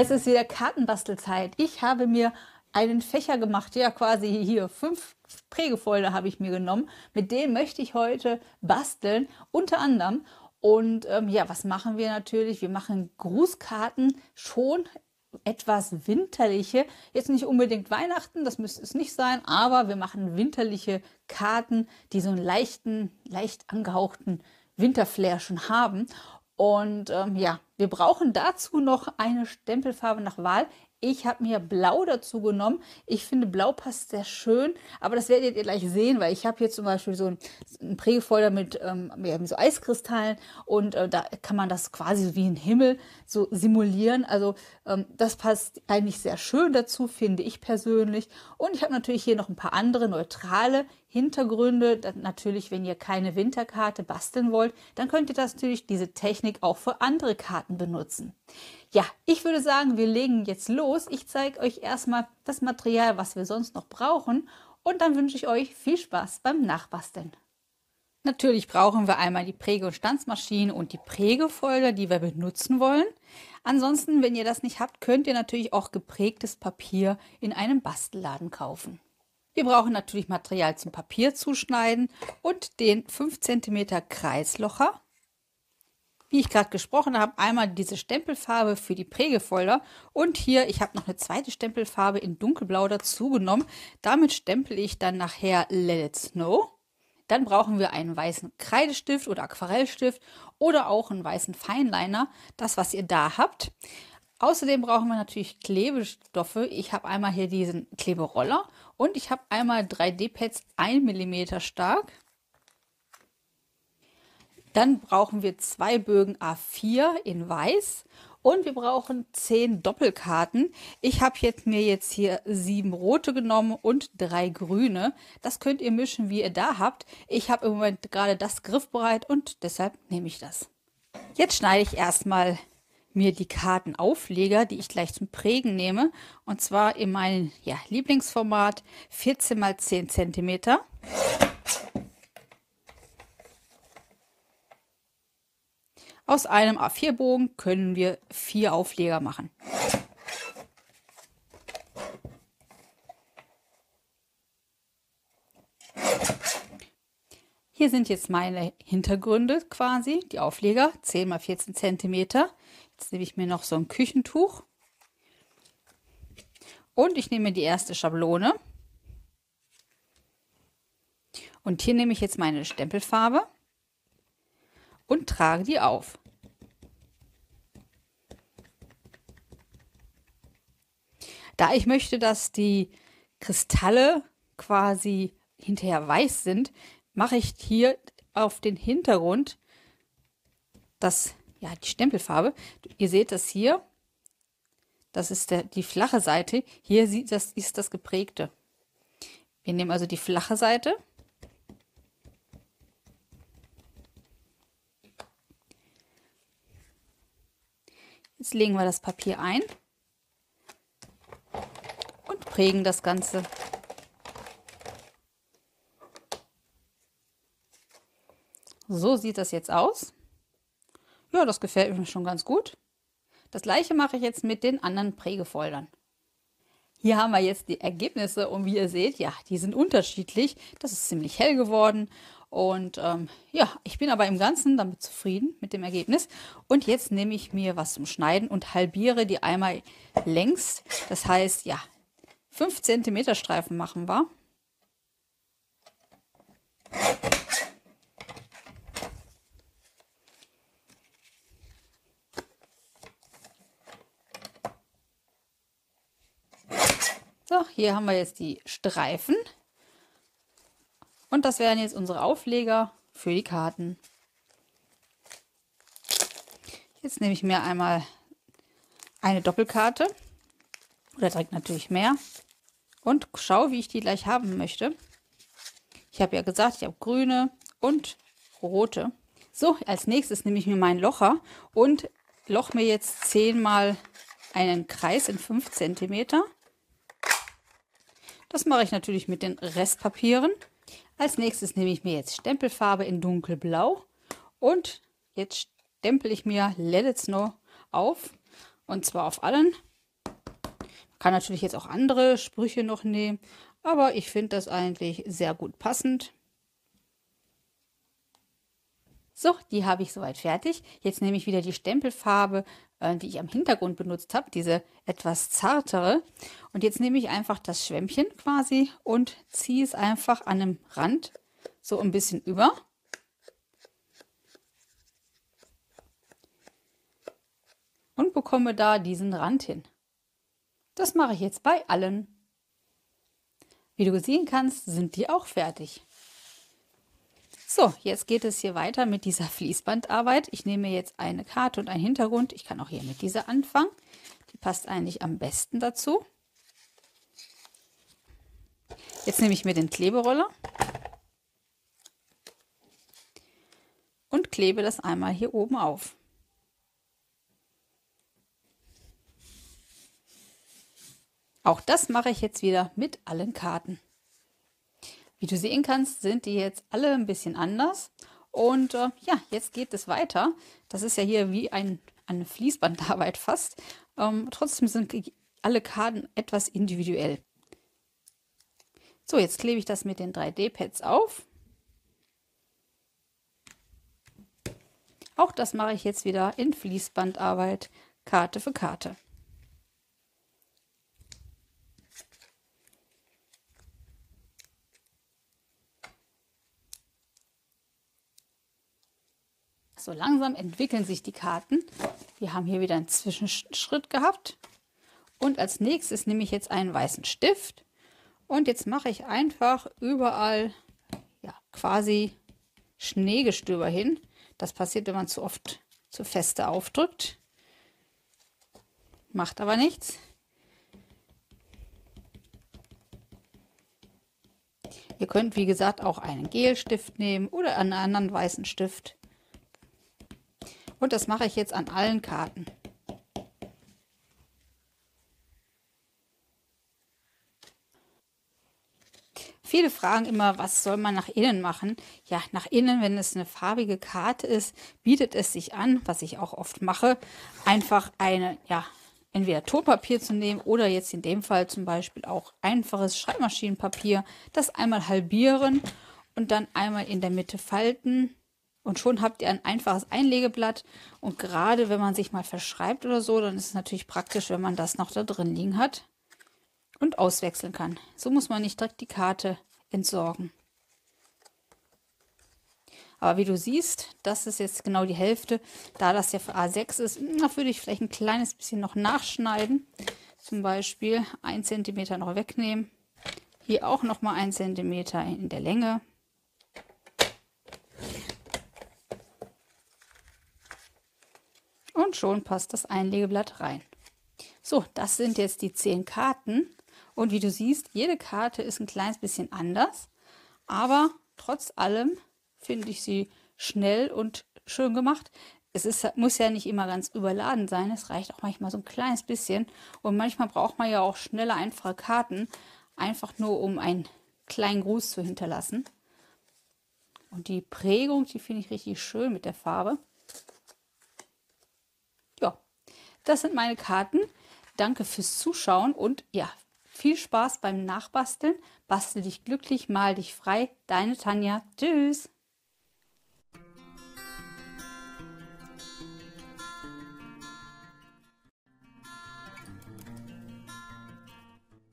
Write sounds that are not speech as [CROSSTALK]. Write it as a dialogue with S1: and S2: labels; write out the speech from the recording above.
S1: Es ist wieder Kartenbastelzeit. Ich habe mir einen Fächer gemacht, ja quasi hier fünf Prägefolder habe ich mir genommen. Mit denen möchte ich heute basteln, unter anderem. Und ähm, ja, was machen wir natürlich? Wir machen Grußkarten schon etwas winterliche. Jetzt nicht unbedingt Weihnachten, das müsste es nicht sein, aber wir machen winterliche Karten, die so einen leichten, leicht angehauchten Winterflair schon haben. Und ähm, ja, wir brauchen dazu noch eine Stempelfarbe nach Wahl. Ich habe mir Blau dazu genommen. Ich finde, Blau passt sehr schön, aber das werdet ihr gleich sehen, weil ich habe hier zum Beispiel so ein, Prägefolder mit ähm, so Eiskristallen und äh, da kann man das quasi wie ein Himmel so simulieren. Also ähm, das passt eigentlich sehr schön dazu, finde ich persönlich. Und ich habe natürlich hier noch ein paar andere neutrale Hintergründe. Natürlich, wenn ihr keine Winterkarte basteln wollt, dann könnt ihr das natürlich diese Technik auch für andere Karten benutzen. Ja, ich würde sagen, wir legen jetzt los. Ich zeige euch erstmal das Material, was wir sonst noch brauchen und dann wünsche ich euch viel Spaß beim Nachbasteln. Natürlich brauchen wir einmal die Präge- und Stanzmaschine und die Prägefolder, die wir benutzen wollen. Ansonsten, wenn ihr das nicht habt, könnt ihr natürlich auch geprägtes Papier in einem Bastelladen kaufen. Wir brauchen natürlich Material zum Papier zuschneiden und den 5 cm Kreislocher wie ich gerade gesprochen habe, einmal diese Stempelfarbe für die Prägefolder und hier, ich habe noch eine zweite Stempelfarbe in dunkelblau dazu genommen. Damit stempel ich dann nachher Let It Snow. Dann brauchen wir einen weißen Kreidestift oder Aquarellstift oder auch einen weißen Feinliner, das was ihr da habt. Außerdem brauchen wir natürlich Klebestoffe. Ich habe einmal hier diesen Kleberoller und ich habe einmal 3D-Pads 1 mm stark. Dann brauchen wir zwei Bögen A4 in weiß und wir brauchen zehn Doppelkarten. Ich habe jetzt mir jetzt hier sieben rote genommen und drei grüne. Das könnt ihr mischen, wie ihr da habt. Ich habe im Moment gerade das griffbereit und deshalb nehme ich das. Jetzt schneide ich erstmal mir die Kartenaufleger, die ich gleich zum Prägen nehme. Und zwar in meinem ja, Lieblingsformat 14 x 10 cm. Aus einem A4-Bogen können wir vier Aufleger machen. Hier sind jetzt meine Hintergründe quasi, die Aufleger, 10 x 14 cm. Jetzt nehme ich mir noch so ein Küchentuch. Und ich nehme die erste Schablone. Und hier nehme ich jetzt meine Stempelfarbe und trage die auf. Da ich möchte, dass die Kristalle quasi hinterher weiß sind, mache ich hier auf den Hintergrund das, ja, die Stempelfarbe. Ihr seht das hier. Das ist der, die flache Seite. Hier sieht das, ist das geprägte. Wir nehmen also die flache Seite Jetzt legen wir das Papier ein und prägen das Ganze. So sieht das jetzt aus. Ja, das gefällt mir schon ganz gut. Das gleiche mache ich jetzt mit den anderen Prägefoldern. Hier haben wir jetzt die Ergebnisse und wie ihr seht, ja, die sind unterschiedlich. Das ist ziemlich hell geworden und ähm, ja, ich bin aber im Ganzen damit zufrieden mit dem Ergebnis. Und jetzt nehme ich mir was zum Schneiden und halbiere die einmal längs. Das heißt, ja, 5 cm Streifen machen wir. Hier haben wir jetzt die Streifen. Und das wären jetzt unsere Aufleger für die Karten. Jetzt nehme ich mir einmal eine Doppelkarte oder direkt natürlich mehr und schaue, wie ich die gleich haben möchte. Ich habe ja gesagt, ich habe grüne und rote. So, als nächstes nehme ich mir meinen Locher und loch mir jetzt zehnmal einen Kreis in 5 cm. Das mache ich natürlich mit den Restpapieren. Als nächstes nehme ich mir jetzt Stempelfarbe in dunkelblau und jetzt stempel ich mir Let It Snow auf. Und zwar auf allen. Man kann natürlich jetzt auch andere Sprüche noch nehmen. Aber ich finde das eigentlich sehr gut passend. So, die habe ich soweit fertig. Jetzt nehme ich wieder die Stempelfarbe, äh, die ich am Hintergrund benutzt habe, diese etwas zartere. Und jetzt nehme ich einfach das Schwämmchen quasi und ziehe es einfach an dem Rand so ein bisschen über. Und bekomme da diesen Rand hin. Das mache ich jetzt bei allen. Wie du sehen kannst, sind die auch fertig. So, jetzt geht es hier weiter mit dieser Fließbandarbeit. Ich nehme jetzt eine Karte und einen Hintergrund. Ich kann auch hier mit dieser anfangen. Die passt eigentlich am besten dazu. Jetzt nehme ich mir den Kleberoller und klebe das einmal hier oben auf. Auch das mache ich jetzt wieder mit allen Karten. Wie du sehen kannst, sind die jetzt alle ein bisschen anders. Und äh, ja, jetzt geht es weiter. Das ist ja hier wie ein, eine Fließbandarbeit [LAUGHS] fast. Ähm, trotzdem sind alle Karten etwas individuell. So, jetzt klebe ich das mit den 3D-Pads auf. Auch das mache ich jetzt wieder in Fließbandarbeit, Karte für Karte. So langsam entwickeln sich die Karten. Wir haben hier wieder einen Zwischenschritt gehabt. Und als nächstes nehme ich jetzt einen weißen Stift. Und jetzt mache ich einfach überall ja, quasi Schneegestöber hin. Das passiert, wenn man zu oft zu feste aufdrückt. Macht aber nichts. Ihr könnt, wie gesagt, auch einen Gelstift nehmen oder einen anderen weißen Stift. Und das mache ich jetzt an allen Karten. Viele fragen immer, was soll man nach innen machen? Ja, nach innen, wenn es eine farbige Karte ist, bietet es sich an, was ich auch oft mache, einfach eine, ja, entweder Tonpapier zu nehmen oder jetzt in dem Fall zum Beispiel auch einfaches Schreibmaschinenpapier, das einmal halbieren und dann einmal in der Mitte falten und schon habt ihr ein einfaches Einlegeblatt. Und gerade wenn man sich mal verschreibt oder so, dann ist es natürlich praktisch, wenn man das noch da drin liegen hat und auswechseln kann. So muss man nicht direkt die Karte entsorgen. Aber wie du siehst, das ist jetzt genau die Hälfte. Da das ja für A6 ist, würde ich vielleicht ein kleines bisschen noch nachschneiden. Zum Beispiel 1 cm noch wegnehmen. Hier auch noch mal 1 cm in der Länge. Und schon passt das Einlegeblatt rein. So, das sind jetzt die zehn Karten. Und wie du siehst, jede Karte ist ein kleines bisschen anders. Aber trotz allem finde ich sie schnell und schön gemacht. Es ist, muss ja nicht immer ganz überladen sein. Es reicht auch manchmal so ein kleines bisschen. Und manchmal braucht man ja auch schnelle, einfache Karten. Einfach nur, um einen kleinen Gruß zu hinterlassen. Und die Prägung, die finde ich richtig schön mit der Farbe. Das sind meine Karten. Danke fürs Zuschauen und ja, viel Spaß beim Nachbasteln. Bastel dich glücklich, mal dich frei. Deine Tanja. Tschüss.